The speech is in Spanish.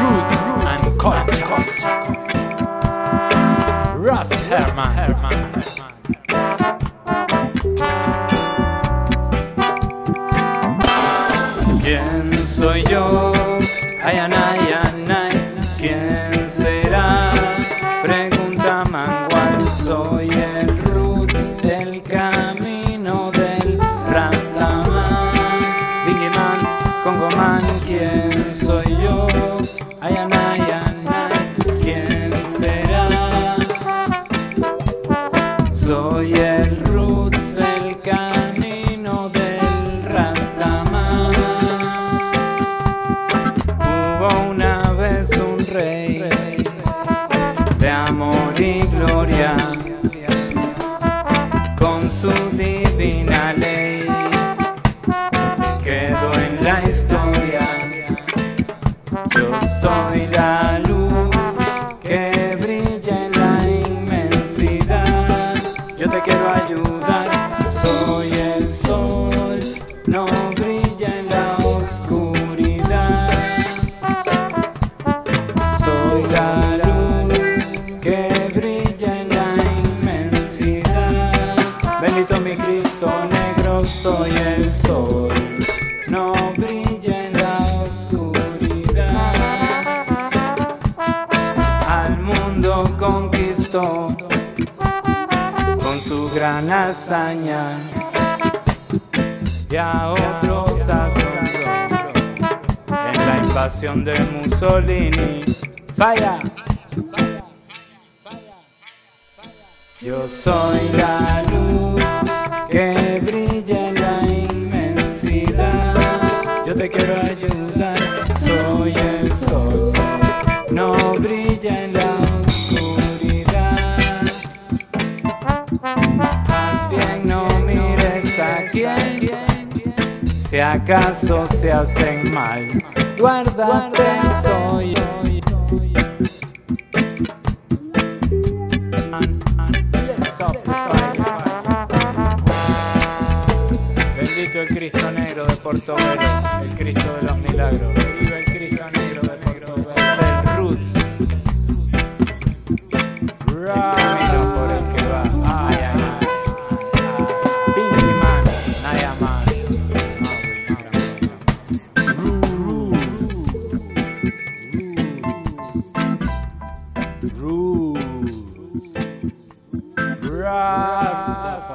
Roots and Culture. Russ Herman. ¿Quién soy yo? Ay, anay, anay. ¿Quién será? Pregunta Mangual. Soy yo? Ay, anay, anay. ¿Quién será? Soy el roots, el camino del Rastaman. Hubo una vez un rey de amor y gloria con su divina ley. Soy la luz que brilla en la inmensidad. Yo te quiero ayudar. Soy el sol, no brilla en la oscuridad. Soy la luz que brilla en la inmensidad. Bendito mi Cristo negro, soy el sol, gran hazaña y a otros asombró en la invasión de Mussolini. Falla. Yo soy la luz que brilla en la inmensidad. Yo te quiero ayudar. Bien no mires a quién, si acaso se hacen mal. Guárdate, soy Bendito el Cristo negro de Portobelo, el Cristo de los milagros. rules. Rastafari.